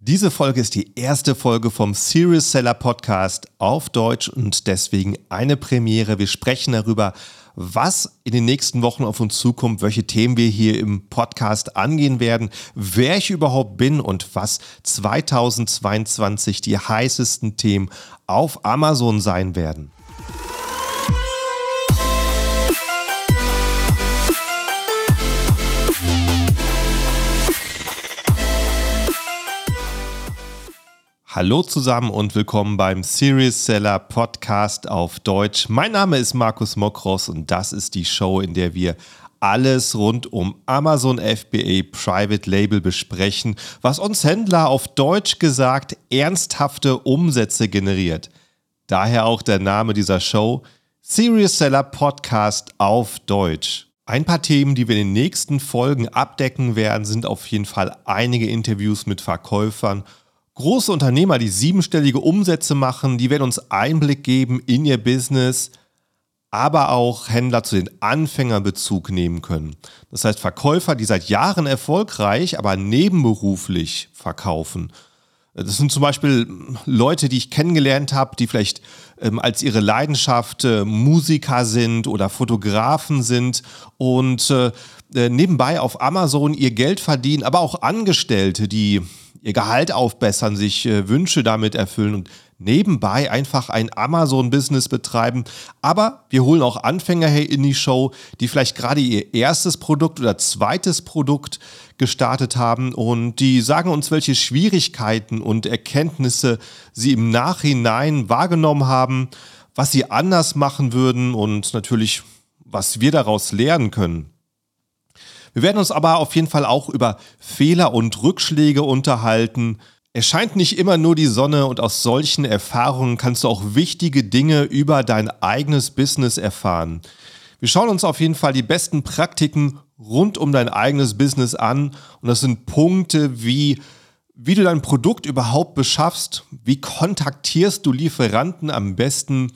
Diese Folge ist die erste Folge vom Serious Seller Podcast auf Deutsch und deswegen eine Premiere. Wir sprechen darüber, was in den nächsten Wochen auf uns zukommt, welche Themen wir hier im Podcast angehen werden, wer ich überhaupt bin und was 2022 die heißesten Themen auf Amazon sein werden. Hallo zusammen und willkommen beim Serious Seller Podcast auf Deutsch. Mein Name ist Markus Mokros und das ist die Show, in der wir alles rund um Amazon FBA Private Label besprechen, was uns Händler auf Deutsch gesagt ernsthafte Umsätze generiert. Daher auch der Name dieser Show Serious Seller Podcast auf Deutsch. Ein paar Themen, die wir in den nächsten Folgen abdecken werden, sind auf jeden Fall einige Interviews mit Verkäufern Große Unternehmer, die siebenstellige Umsätze machen, die werden uns Einblick geben in ihr Business, aber auch Händler zu den Anfängern Bezug nehmen können. Das heißt Verkäufer, die seit Jahren erfolgreich, aber nebenberuflich verkaufen. Das sind zum Beispiel Leute, die ich kennengelernt habe, die vielleicht ähm, als ihre Leidenschaft äh, Musiker sind oder Fotografen sind und äh, äh nebenbei auf Amazon ihr Geld verdienen, aber auch Angestellte, die ihr Gehalt aufbessern, sich äh, Wünsche damit erfüllen und nebenbei einfach ein Amazon-Business betreiben. Aber wir holen auch Anfänger hier in die Show, die vielleicht gerade ihr erstes Produkt oder zweites Produkt gestartet haben und die sagen uns, welche Schwierigkeiten und Erkenntnisse sie im Nachhinein wahrgenommen haben, was sie anders machen würden und natürlich, was wir daraus lernen können. Wir werden uns aber auf jeden Fall auch über Fehler und Rückschläge unterhalten. Es scheint nicht immer nur die Sonne und aus solchen Erfahrungen kannst du auch wichtige Dinge über dein eigenes Business erfahren. Wir schauen uns auf jeden Fall die besten Praktiken rund um dein eigenes Business an und das sind Punkte wie wie du dein Produkt überhaupt beschaffst, wie kontaktierst du Lieferanten am besten,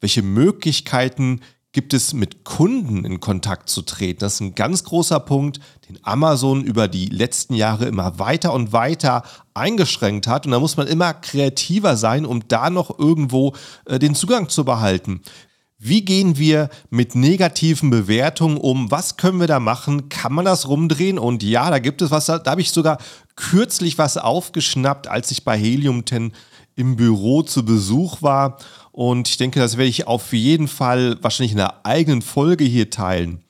welche Möglichkeiten gibt es mit Kunden in Kontakt zu treten. Das ist ein ganz großer Punkt, den Amazon über die letzten Jahre immer weiter und weiter eingeschränkt hat. Und da muss man immer kreativer sein, um da noch irgendwo äh, den Zugang zu behalten. Wie gehen wir mit negativen Bewertungen um? Was können wir da machen? Kann man das rumdrehen? Und ja, da gibt es was, da, da habe ich sogar kürzlich was aufgeschnappt, als ich bei Helium 10 im Büro zu Besuch war. Und ich denke, das werde ich auf jeden Fall wahrscheinlich in einer eigenen Folge hier teilen.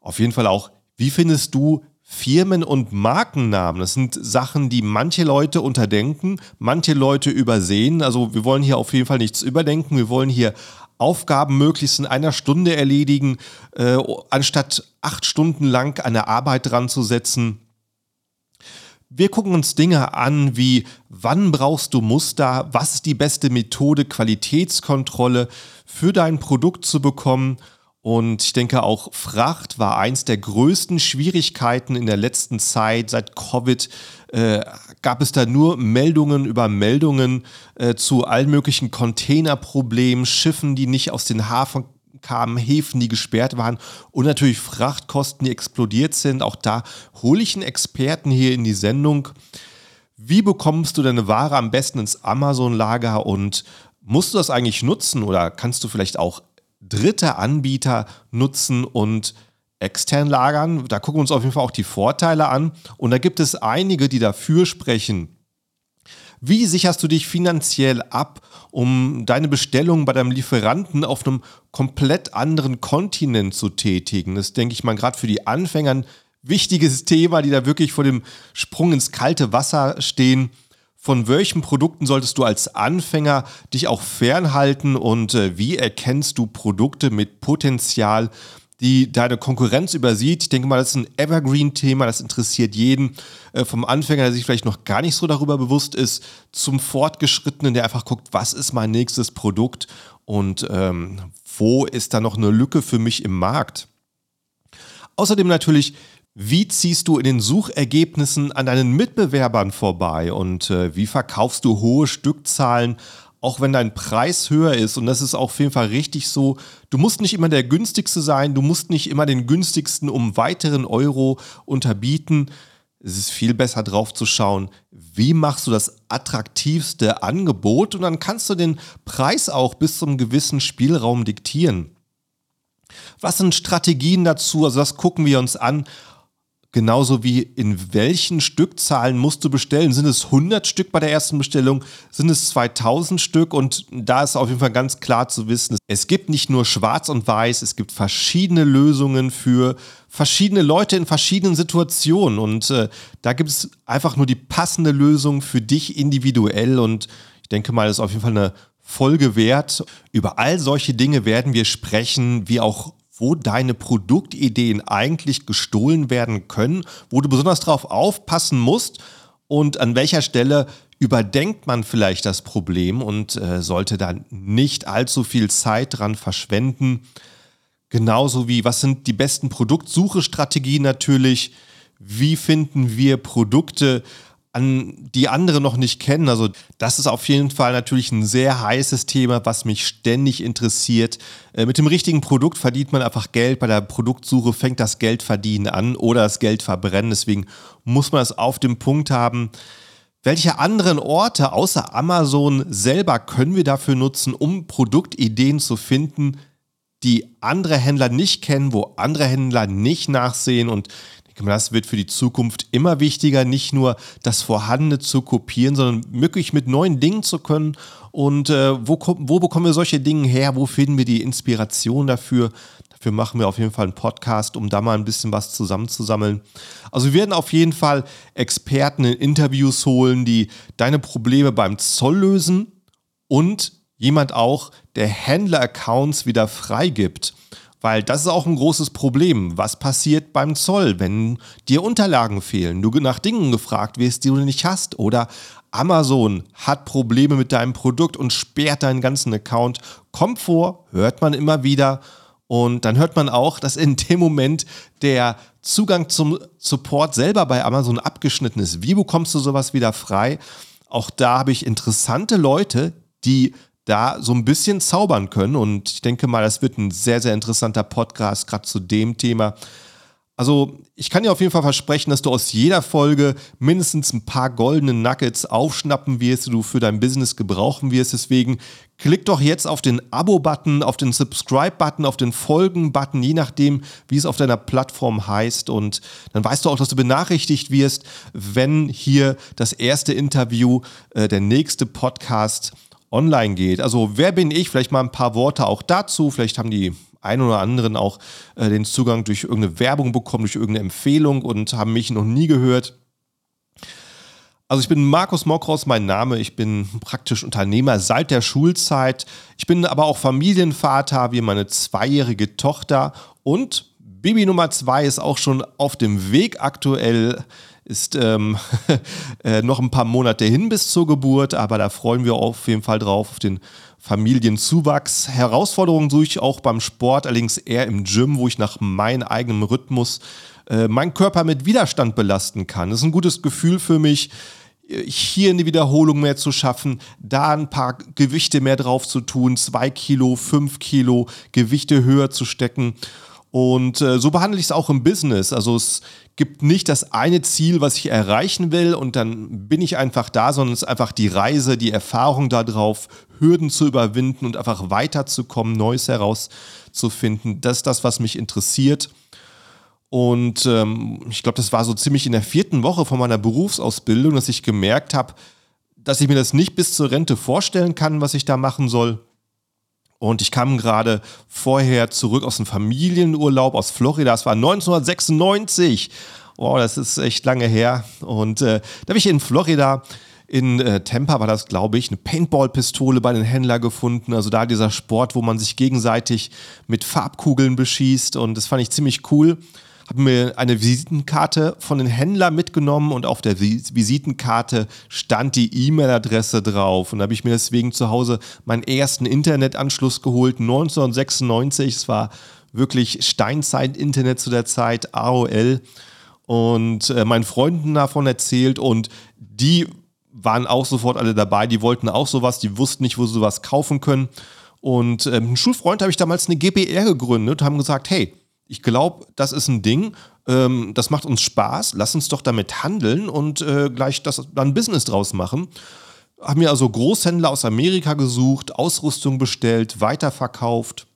Auf jeden Fall auch, wie findest du Firmen- und Markennamen? Das sind Sachen, die manche Leute unterdenken, manche Leute übersehen. Also wir wollen hier auf jeden Fall nichts überdenken. Wir wollen hier Aufgaben möglichst in einer Stunde erledigen, äh, anstatt acht Stunden lang eine Arbeit dran zu setzen. Wir gucken uns Dinge an wie, wann brauchst du Muster, was ist die beste Methode, Qualitätskontrolle für dein Produkt zu bekommen. Und ich denke auch Fracht war eins der größten Schwierigkeiten in der letzten Zeit. Seit Covid äh, gab es da nur Meldungen über Meldungen äh, zu allen möglichen Containerproblemen, Schiffen, die nicht aus den Hafen kamen, Häfen, die gesperrt waren und natürlich Frachtkosten, die explodiert sind. Auch da hole ich einen Experten hier in die Sendung. Wie bekommst du deine Ware am besten ins Amazon-Lager und musst du das eigentlich nutzen oder kannst du vielleicht auch dritte Anbieter nutzen und extern lagern? Da gucken wir uns auf jeden Fall auch die Vorteile an. Und da gibt es einige, die dafür sprechen, wie sicherst du dich finanziell ab, um deine Bestellung bei deinem Lieferanten auf einem komplett anderen Kontinent zu tätigen? Das denke ich mal gerade für die Anfänger ein wichtiges Thema, die da wirklich vor dem Sprung ins kalte Wasser stehen. Von welchen Produkten solltest du als Anfänger dich auch fernhalten und äh, wie erkennst du Produkte mit Potenzial, die deine Konkurrenz übersieht. Ich denke mal, das ist ein Evergreen-Thema, das interessiert jeden. Äh, vom Anfänger, der sich vielleicht noch gar nicht so darüber bewusst ist, zum Fortgeschrittenen, der einfach guckt, was ist mein nächstes Produkt und ähm, wo ist da noch eine Lücke für mich im Markt. Außerdem natürlich, wie ziehst du in den Suchergebnissen an deinen Mitbewerbern vorbei und äh, wie verkaufst du hohe Stückzahlen auch wenn dein Preis höher ist, und das ist auf jeden Fall richtig so, du musst nicht immer der günstigste sein, du musst nicht immer den günstigsten um weiteren Euro unterbieten. Es ist viel besser drauf zu schauen, wie machst du das attraktivste Angebot und dann kannst du den Preis auch bis zum gewissen Spielraum diktieren. Was sind Strategien dazu? Also das gucken wir uns an. Genauso wie in welchen Stückzahlen musst du bestellen. Sind es 100 Stück bei der ersten Bestellung? Sind es 2000 Stück? Und da ist auf jeden Fall ganz klar zu wissen, es gibt nicht nur schwarz und weiß, es gibt verschiedene Lösungen für verschiedene Leute in verschiedenen Situationen. Und äh, da gibt es einfach nur die passende Lösung für dich individuell. Und ich denke mal, das ist auf jeden Fall eine Folge wert. Über all solche Dinge werden wir sprechen, wie auch wo deine Produktideen eigentlich gestohlen werden können, wo du besonders darauf aufpassen musst und an welcher Stelle überdenkt man vielleicht das Problem und äh, sollte dann nicht allzu viel Zeit dran verschwenden. Genauso wie, was sind die besten Produktsuchestrategien natürlich? Wie finden wir Produkte, an die andere noch nicht kennen. Also das ist auf jeden Fall natürlich ein sehr heißes Thema, was mich ständig interessiert. Äh, mit dem richtigen Produkt verdient man einfach Geld. Bei der Produktsuche fängt das Geldverdienen an oder das Geld verbrennen. Deswegen muss man es auf dem Punkt haben. Welche anderen Orte außer Amazon selber können wir dafür nutzen, um Produktideen zu finden, die andere Händler nicht kennen, wo andere Händler nicht nachsehen und das wird für die Zukunft immer wichtiger, nicht nur das Vorhandene zu kopieren, sondern wirklich mit neuen Dingen zu können. Und äh, wo, wo bekommen wir solche Dinge her? Wo finden wir die Inspiration dafür? Dafür machen wir auf jeden Fall einen Podcast, um da mal ein bisschen was zusammenzusammeln. Also wir werden auf jeden Fall Experten in Interviews holen, die deine Probleme beim Zoll lösen und jemand auch, der Händler-Accounts wieder freigibt. Weil das ist auch ein großes Problem. Was passiert beim Zoll, wenn dir Unterlagen fehlen, du nach Dingen gefragt wirst, die du nicht hast? Oder Amazon hat Probleme mit deinem Produkt und sperrt deinen ganzen Account. Kommt vor, hört man immer wieder. Und dann hört man auch, dass in dem Moment der Zugang zum Support selber bei Amazon abgeschnitten ist. Wie bekommst du sowas wieder frei? Auch da habe ich interessante Leute, die da so ein bisschen zaubern können. Und ich denke mal, das wird ein sehr, sehr interessanter Podcast, gerade zu dem Thema. Also, ich kann dir auf jeden Fall versprechen, dass du aus jeder Folge mindestens ein paar goldene Nuggets aufschnappen wirst, die du für dein Business gebrauchen wirst. Deswegen klick doch jetzt auf den Abo-Button, auf den Subscribe-Button, auf den Folgen-Button, je nachdem, wie es auf deiner Plattform heißt. Und dann weißt du auch, dass du benachrichtigt wirst, wenn hier das erste Interview, äh, der nächste Podcast online geht. Also wer bin ich? Vielleicht mal ein paar Worte auch dazu. Vielleicht haben die ein oder anderen auch äh, den Zugang durch irgendeine Werbung bekommen, durch irgendeine Empfehlung und haben mich noch nie gehört. Also ich bin Markus Mokros, mein Name. Ich bin praktisch Unternehmer seit der Schulzeit. Ich bin aber auch Familienvater, wie meine zweijährige Tochter und Baby Nummer zwei ist auch schon auf dem Weg aktuell ist ähm, äh, noch ein paar Monate hin bis zur Geburt, aber da freuen wir auf jeden Fall drauf, auf den Familienzuwachs. Herausforderungen suche ich auch beim Sport, allerdings eher im Gym, wo ich nach meinem eigenen Rhythmus äh, meinen Körper mit Widerstand belasten kann. Das ist ein gutes Gefühl für mich hier eine Wiederholung mehr zu schaffen, da ein paar Gewichte mehr drauf zu tun, zwei Kilo, fünf Kilo Gewichte höher zu stecken. Und äh, so behandle ich es auch im Business. Also es gibt nicht das eine Ziel, was ich erreichen will und dann bin ich einfach da, sondern es ist einfach die Reise, die Erfahrung darauf, Hürden zu überwinden und einfach weiterzukommen, Neues herauszufinden. Das ist das, was mich interessiert. Und ähm, ich glaube, das war so ziemlich in der vierten Woche von meiner Berufsausbildung, dass ich gemerkt habe, dass ich mir das nicht bis zur Rente vorstellen kann, was ich da machen soll. Und ich kam gerade vorher zurück aus einem Familienurlaub aus Florida. Das war 1996. Wow, das ist echt lange her. Und äh, da habe ich in Florida, in äh, Tampa war das, glaube ich, eine Paintball-Pistole bei den Händlern gefunden. Also da dieser Sport, wo man sich gegenseitig mit Farbkugeln beschießt. Und das fand ich ziemlich cool habe mir eine Visitenkarte von den Händlern mitgenommen und auf der Visitenkarte stand die E-Mail-Adresse drauf. Und da habe ich mir deswegen zu Hause meinen ersten Internetanschluss geholt, 1996. Es war wirklich Steinzeit-Internet zu der Zeit, AOL. Und äh, meinen Freunden davon erzählt und die waren auch sofort alle dabei. Die wollten auch sowas, die wussten nicht, wo sie sowas kaufen können. Und äh, mit einem Schulfreund habe ich damals eine GBR gegründet, haben gesagt, hey, ich glaube, das ist ein Ding, ähm, das macht uns Spaß, lass uns doch damit handeln und äh, gleich das dann Business draus machen. Haben mir also Großhändler aus Amerika gesucht, Ausrüstung bestellt, weiterverkauft.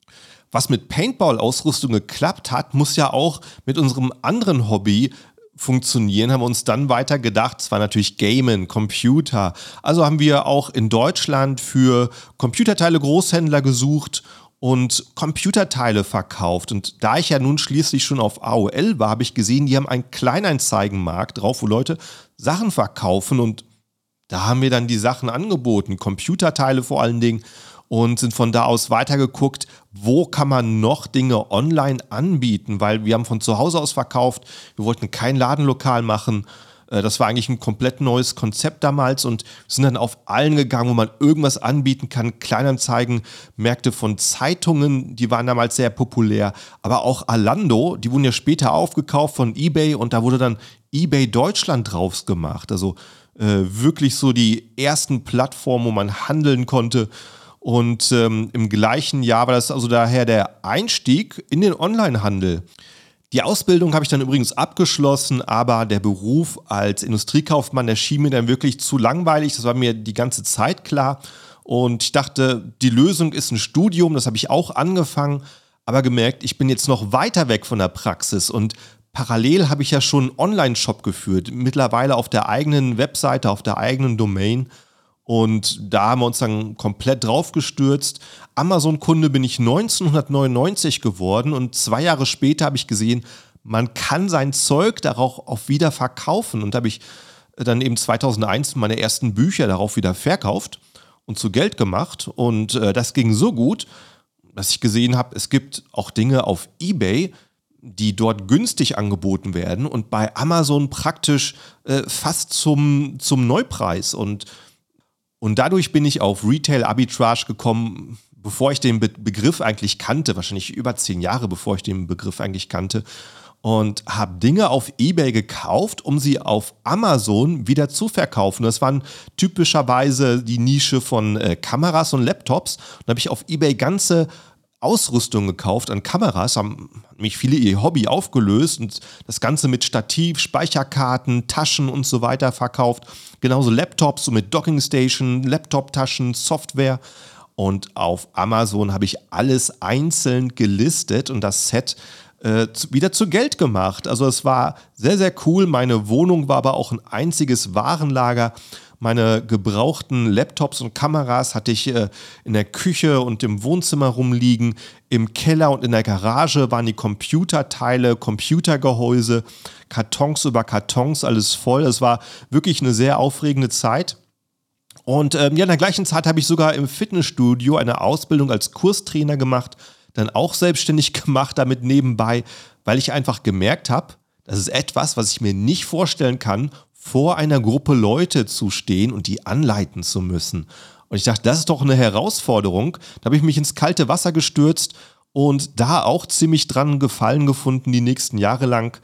Was mit Paintball-Ausrüstung geklappt hat, muss ja auch mit unserem anderen Hobby funktionieren, haben wir uns dann weiter gedacht, es war natürlich Gamen, Computer. Also haben wir auch in Deutschland für Computerteile Großhändler gesucht und Computerteile verkauft. Und da ich ja nun schließlich schon auf AOL war, habe ich gesehen, die haben einen Kleinanzeigenmarkt drauf, wo Leute Sachen verkaufen und da haben wir dann die Sachen angeboten, Computerteile vor allen Dingen und sind von da aus weitergeguckt, wo kann man noch Dinge online anbieten, weil wir haben von zu Hause aus verkauft, wir wollten kein Ladenlokal machen. Äh, das war eigentlich ein komplett neues Konzept damals und sind dann auf allen gegangen, wo man irgendwas anbieten kann. Kleinanzeigen, Märkte von Zeitungen, die waren damals sehr populär, aber auch Alando, die wurden ja später aufgekauft von eBay und da wurde dann eBay Deutschland draus gemacht. Also äh, wirklich so die ersten Plattformen, wo man handeln konnte. Und ähm, im gleichen Jahr war das also daher der Einstieg in den Onlinehandel. Die Ausbildung habe ich dann übrigens abgeschlossen, aber der Beruf als Industriekaufmann, der schien mir dann wirklich zu langweilig. Das war mir die ganze Zeit klar. Und ich dachte, die Lösung ist ein Studium, das habe ich auch angefangen, aber gemerkt, ich bin jetzt noch weiter weg von der Praxis und parallel habe ich ja schon einen Online-Shop geführt, mittlerweile auf der eigenen Webseite, auf der eigenen Domain. Und da haben wir uns dann komplett drauf gestürzt. Amazon-Kunde bin ich 1999 geworden und zwei Jahre später habe ich gesehen, man kann sein Zeug darauf auch wieder verkaufen. Und da habe ich dann eben 2001 meine ersten Bücher darauf wieder verkauft und zu Geld gemacht. Und äh, das ging so gut, dass ich gesehen habe, es gibt auch Dinge auf eBay, die dort günstig angeboten werden und bei Amazon praktisch äh, fast zum, zum Neupreis. Und und dadurch bin ich auf Retail Arbitrage gekommen, bevor ich den Be Begriff eigentlich kannte, wahrscheinlich über zehn Jahre bevor ich den Begriff eigentlich kannte. Und habe Dinge auf eBay gekauft, um sie auf Amazon wieder zu verkaufen. Das waren typischerweise die Nische von äh, Kameras und Laptops. Und habe ich auf eBay ganze Ausrüstung gekauft an Kameras, haben mich viele ihr Hobby aufgelöst und das Ganze mit Stativ, Speicherkarten, Taschen und so weiter verkauft. Genauso Laptops, so mit Dockingstation, Laptop-Taschen, Software. Und auf Amazon habe ich alles einzeln gelistet und das Set äh, wieder zu Geld gemacht. Also es war sehr, sehr cool. Meine Wohnung war aber auch ein einziges Warenlager. Meine gebrauchten Laptops und Kameras hatte ich äh, in der Küche und im Wohnzimmer rumliegen. Im Keller und in der Garage waren die Computerteile, Computergehäuse, Kartons über Kartons, alles voll. Es war wirklich eine sehr aufregende Zeit. Und ähm, ja, in der gleichen Zeit habe ich sogar im Fitnessstudio eine Ausbildung als Kurstrainer gemacht, dann auch selbstständig gemacht, damit nebenbei, weil ich einfach gemerkt habe, das ist etwas, was ich mir nicht vorstellen kann, vor einer Gruppe Leute zu stehen und die anleiten zu müssen. Und ich dachte, das ist doch eine Herausforderung. Da habe ich mich ins kalte Wasser gestürzt und da auch ziemlich dran gefallen gefunden die nächsten Jahre lang.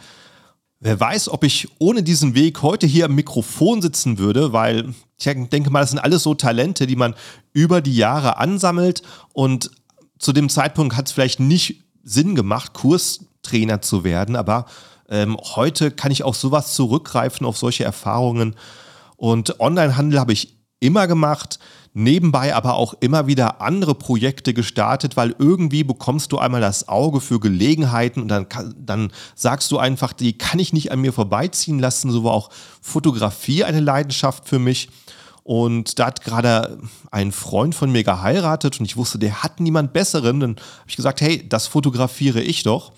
Wer weiß, ob ich ohne diesen Weg heute hier am Mikrofon sitzen würde, weil ich denke mal, das sind alles so Talente, die man über die Jahre ansammelt und zu dem Zeitpunkt hat es vielleicht nicht Sinn gemacht, Kurstrainer zu werden, aber ähm, heute kann ich auf sowas zurückgreifen, auf solche Erfahrungen. Und Onlinehandel habe ich immer gemacht, nebenbei aber auch immer wieder andere Projekte gestartet, weil irgendwie bekommst du einmal das Auge für Gelegenheiten und dann, dann sagst du einfach, die kann ich nicht an mir vorbeiziehen lassen. So war auch Fotografie eine Leidenschaft für mich. Und da hat gerade ein Freund von mir geheiratet und ich wusste, der hat niemand Besseren. Dann habe ich gesagt, hey, das fotografiere ich doch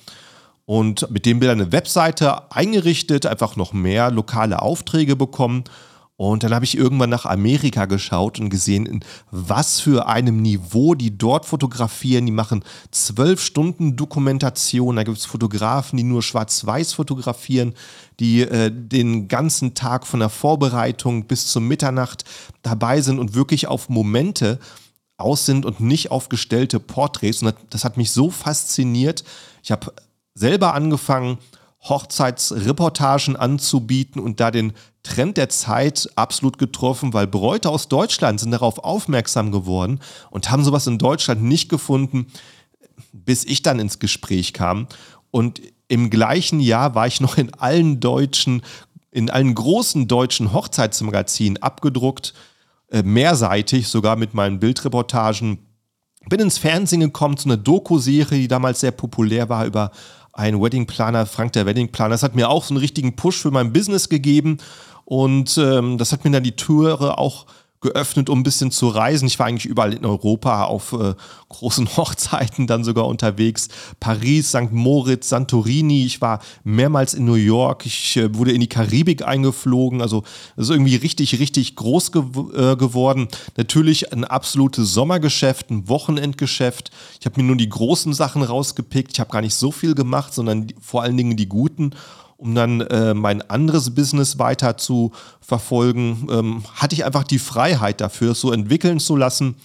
und mit dem Bildern eine Webseite eingerichtet, einfach noch mehr lokale Aufträge bekommen. Und dann habe ich irgendwann nach Amerika geschaut und gesehen, in was für einem Niveau die dort fotografieren. Die machen zwölf Stunden Dokumentation. Da gibt es Fotografen, die nur schwarz-weiß fotografieren, die äh, den ganzen Tag von der Vorbereitung bis zur Mitternacht dabei sind und wirklich auf Momente aus sind und nicht auf gestellte Porträts. Und das hat mich so fasziniert. Ich habe selber angefangen, Hochzeitsreportagen anzubieten und da den Trend der Zeit absolut getroffen, weil Bräute aus Deutschland sind darauf aufmerksam geworden und haben sowas in Deutschland nicht gefunden, bis ich dann ins Gespräch kam. Und im gleichen Jahr war ich noch in allen deutschen, in allen großen deutschen Hochzeitsmagazinen abgedruckt, äh, mehrseitig, sogar mit meinen Bildreportagen. Bin ins Fernsehen gekommen zu einer Doku-Serie, die damals sehr populär war über einen Weddingplaner, Frank der Weddingplaner. Das hat mir auch so einen richtigen Push für mein Business gegeben und ähm, das hat mir dann die Türe auch geöffnet, um ein bisschen zu reisen. Ich war eigentlich überall in Europa auf äh, großen Hochzeiten dann sogar unterwegs. Paris, St. Moritz, Santorini. Ich war mehrmals in New York. Ich äh, wurde in die Karibik eingeflogen. Also das ist irgendwie richtig, richtig groß ge äh, geworden. Natürlich ein absolutes Sommergeschäft, ein Wochenendgeschäft. Ich habe mir nur die großen Sachen rausgepickt. Ich habe gar nicht so viel gemacht, sondern vor allen Dingen die guten um dann äh, mein anderes Business weiter zu verfolgen, ähm, hatte ich einfach die Freiheit dafür, es so entwickeln zu lassen.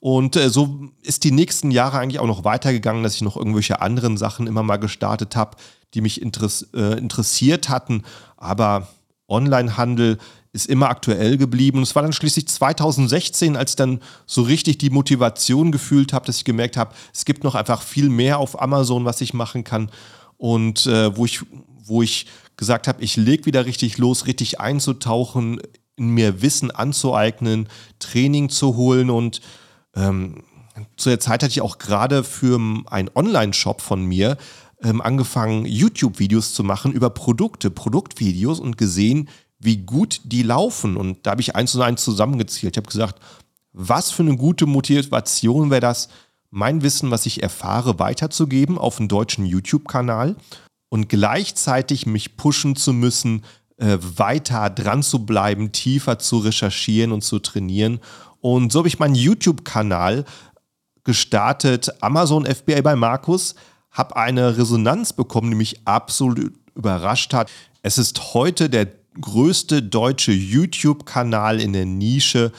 Und äh, so ist die nächsten Jahre eigentlich auch noch weitergegangen, dass ich noch irgendwelche anderen Sachen immer mal gestartet habe, die mich interess äh, interessiert hatten. Aber Onlinehandel ist immer aktuell geblieben. Es war dann schließlich 2016, als ich dann so richtig die Motivation gefühlt habe, dass ich gemerkt habe, es gibt noch einfach viel mehr auf Amazon, was ich machen kann. Und äh, wo ich wo ich gesagt habe, ich lege wieder richtig los, richtig einzutauchen, in mir Wissen anzueignen, Training zu holen und ähm, zu der Zeit hatte ich auch gerade für einen Online-Shop von mir ähm, angefangen, YouTube-Videos zu machen über Produkte, Produktvideos und gesehen, wie gut die laufen. Und da habe ich eins und eins zusammengezielt. Ich habe gesagt, was für eine gute Motivation wäre das, mein Wissen, was ich erfahre, weiterzugeben auf einen deutschen YouTube-Kanal und gleichzeitig mich pushen zu müssen, äh, weiter dran zu bleiben, tiefer zu recherchieren und zu trainieren. Und so habe ich meinen YouTube-Kanal gestartet, Amazon FBA bei Markus, habe eine Resonanz bekommen, die mich absolut überrascht hat. Es ist heute der größte deutsche YouTube-Kanal in der Nische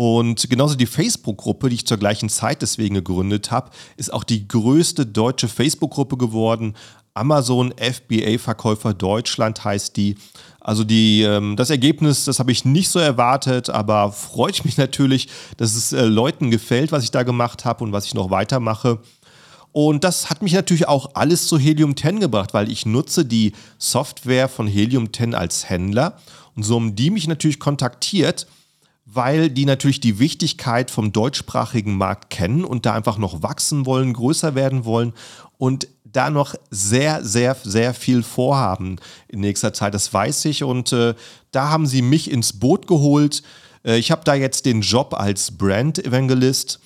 und genauso die Facebook-Gruppe, die ich zur gleichen Zeit deswegen gegründet habe, ist auch die größte deutsche Facebook-Gruppe geworden. Amazon FBA-Verkäufer Deutschland heißt die. Also die, ähm, das Ergebnis, das habe ich nicht so erwartet, aber freut mich natürlich, dass es äh, Leuten gefällt, was ich da gemacht habe und was ich noch weitermache. Und das hat mich natürlich auch alles zu Helium 10 gebracht, weil ich nutze die Software von Helium 10 als Händler. Und so haben die mich natürlich kontaktiert, weil die natürlich die Wichtigkeit vom deutschsprachigen Markt kennen und da einfach noch wachsen wollen, größer werden wollen und da noch sehr, sehr, sehr viel vorhaben in nächster Zeit. Das weiß ich. Und äh, da haben sie mich ins Boot geholt. Äh, ich habe da jetzt den Job als Brand Evangelist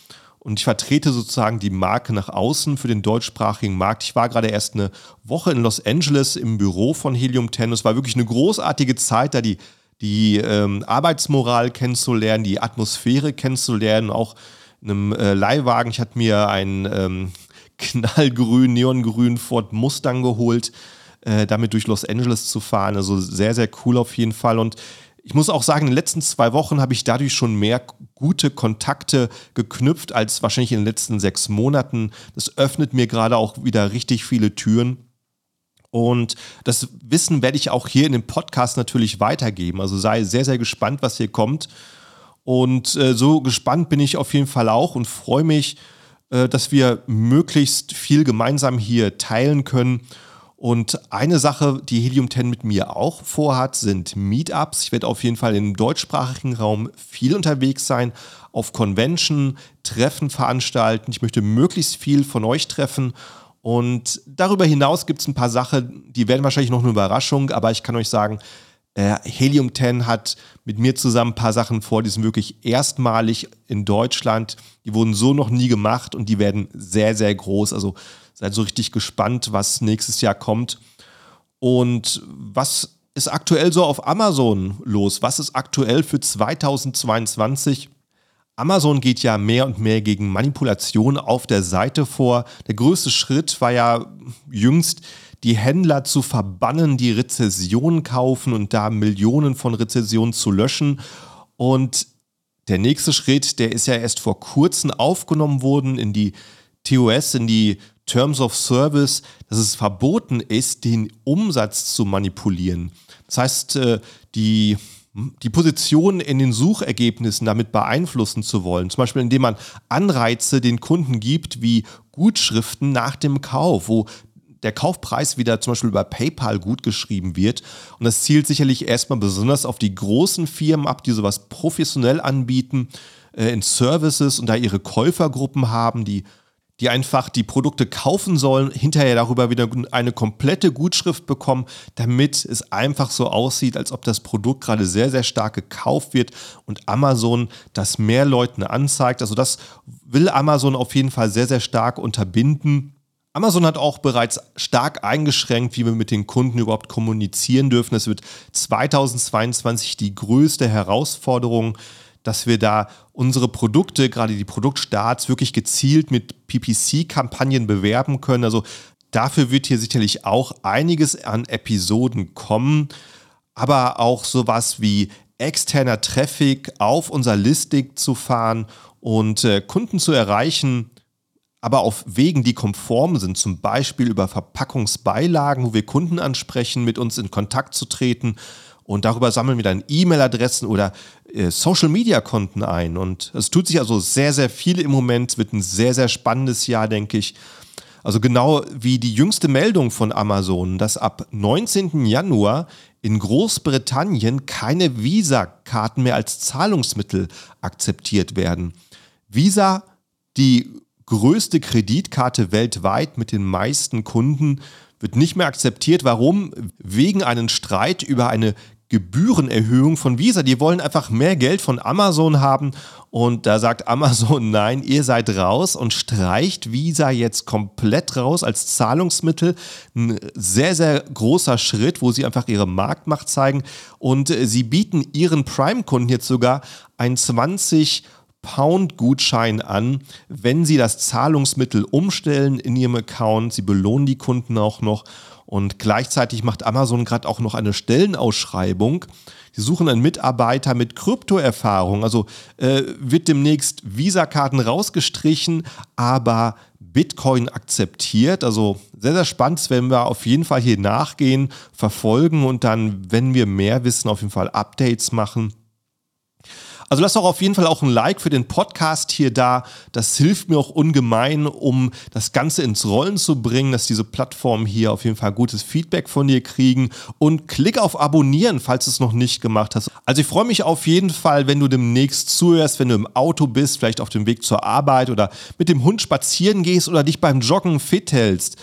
und ich vertrete sozusagen die Marke nach außen für den deutschsprachigen Markt. Ich war gerade erst eine Woche in Los Angeles im Büro von Helium 10. Es war wirklich eine großartige Zeit, da die, die ähm, Arbeitsmoral kennenzulernen, die Atmosphäre kennenzulernen, auch in einem äh, Leihwagen. Ich hatte mir einen ähm, knallgrün, neongrün Ford Mustang geholt, äh, damit durch Los Angeles zu fahren. Also sehr, sehr cool auf jeden Fall. Und ich muss auch sagen, in den letzten zwei Wochen habe ich dadurch schon mehr gute Kontakte geknüpft als wahrscheinlich in den letzten sechs Monaten. Das öffnet mir gerade auch wieder richtig viele Türen. Und das Wissen werde ich auch hier in dem Podcast natürlich weitergeben. Also sei sehr, sehr gespannt, was hier kommt. Und äh, so gespannt bin ich auf jeden Fall auch und freue mich, dass wir möglichst viel gemeinsam hier teilen können. Und eine Sache, die Helium 10 mit mir auch vorhat, sind Meetups. Ich werde auf jeden Fall im deutschsprachigen Raum viel unterwegs sein, auf Convention, Treffen veranstalten. Ich möchte möglichst viel von euch treffen. Und darüber hinaus gibt es ein paar Sachen, die werden wahrscheinlich noch eine Überraschung, aber ich kann euch sagen, Helium 10 hat mit mir zusammen ein paar Sachen vor, die sind wirklich erstmalig in Deutschland. Die wurden so noch nie gemacht und die werden sehr, sehr groß. Also seid so richtig gespannt, was nächstes Jahr kommt. Und was ist aktuell so auf Amazon los? Was ist aktuell für 2022? Amazon geht ja mehr und mehr gegen Manipulation auf der Seite vor. Der größte Schritt war ja jüngst die Händler zu verbannen, die Rezessionen kaufen und da Millionen von Rezessionen zu löschen. Und der nächste Schritt, der ist ja erst vor kurzem aufgenommen worden in die TOS, in die Terms of Service, dass es verboten ist, den Umsatz zu manipulieren. Das heißt, äh, die, die Position in den Suchergebnissen damit beeinflussen zu wollen. Zum Beispiel, indem man Anreize den Kunden gibt, wie Gutschriften nach dem Kauf, wo der Kaufpreis wieder zum Beispiel über PayPal gut geschrieben wird. Und das zielt sicherlich erstmal besonders auf die großen Firmen ab, die sowas professionell anbieten äh, in Services und da ihre Käufergruppen haben, die die einfach die Produkte kaufen sollen, hinterher darüber wieder eine komplette Gutschrift bekommen, damit es einfach so aussieht, als ob das Produkt gerade sehr, sehr stark gekauft wird und Amazon das mehr Leuten anzeigt. Also das will Amazon auf jeden Fall sehr, sehr stark unterbinden. Amazon hat auch bereits stark eingeschränkt, wie wir mit den Kunden überhaupt kommunizieren dürfen. Es wird 2022 die größte Herausforderung dass wir da unsere Produkte, gerade die Produktstarts, wirklich gezielt mit PPC-Kampagnen bewerben können. Also dafür wird hier sicherlich auch einiges an Episoden kommen, aber auch sowas wie externer Traffic auf unser Listing zu fahren und äh, Kunden zu erreichen, aber auf Wegen, die konform sind, zum Beispiel über Verpackungsbeilagen, wo wir Kunden ansprechen, mit uns in Kontakt zu treten und darüber sammeln wir dann E-Mail-Adressen oder äh, Social-Media-Konten ein. Und es tut sich also sehr, sehr viel im Moment. Es wird ein sehr, sehr spannendes Jahr, denke ich. Also genau wie die jüngste Meldung von Amazon, dass ab 19. Januar in Großbritannien keine Visa-Karten mehr als Zahlungsmittel akzeptiert werden. Visa, die größte Kreditkarte weltweit mit den meisten Kunden, wird nicht mehr akzeptiert. Warum? Wegen einem Streit über eine Gebührenerhöhung von Visa. Die wollen einfach mehr Geld von Amazon haben. Und da sagt Amazon, nein, ihr seid raus und streicht Visa jetzt komplett raus als Zahlungsmittel. Ein sehr, sehr großer Schritt, wo sie einfach ihre Marktmacht zeigen. Und äh, sie bieten ihren Prime-Kunden jetzt sogar ein 20 Pound-Gutschein an, wenn Sie das Zahlungsmittel umstellen in Ihrem Account. Sie belohnen die Kunden auch noch. Und gleichzeitig macht Amazon gerade auch noch eine Stellenausschreibung. Sie suchen einen Mitarbeiter mit Kryptoerfahrung. Also äh, wird demnächst Visa-Karten rausgestrichen, aber Bitcoin akzeptiert. Also sehr, sehr spannend. Das werden wir auf jeden Fall hier nachgehen, verfolgen und dann, wenn wir mehr wissen, auf jeden Fall Updates machen. Also lass doch auf jeden Fall auch ein Like für den Podcast hier da. Das hilft mir auch ungemein, um das Ganze ins Rollen zu bringen, dass diese Plattformen hier auf jeden Fall gutes Feedback von dir kriegen. Und klick auf Abonnieren, falls du es noch nicht gemacht hast. Also ich freue mich auf jeden Fall, wenn du demnächst zuhörst, wenn du im Auto bist, vielleicht auf dem Weg zur Arbeit oder mit dem Hund spazieren gehst oder dich beim Joggen fit hältst.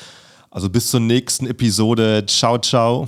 Also bis zur nächsten Episode. Ciao, ciao.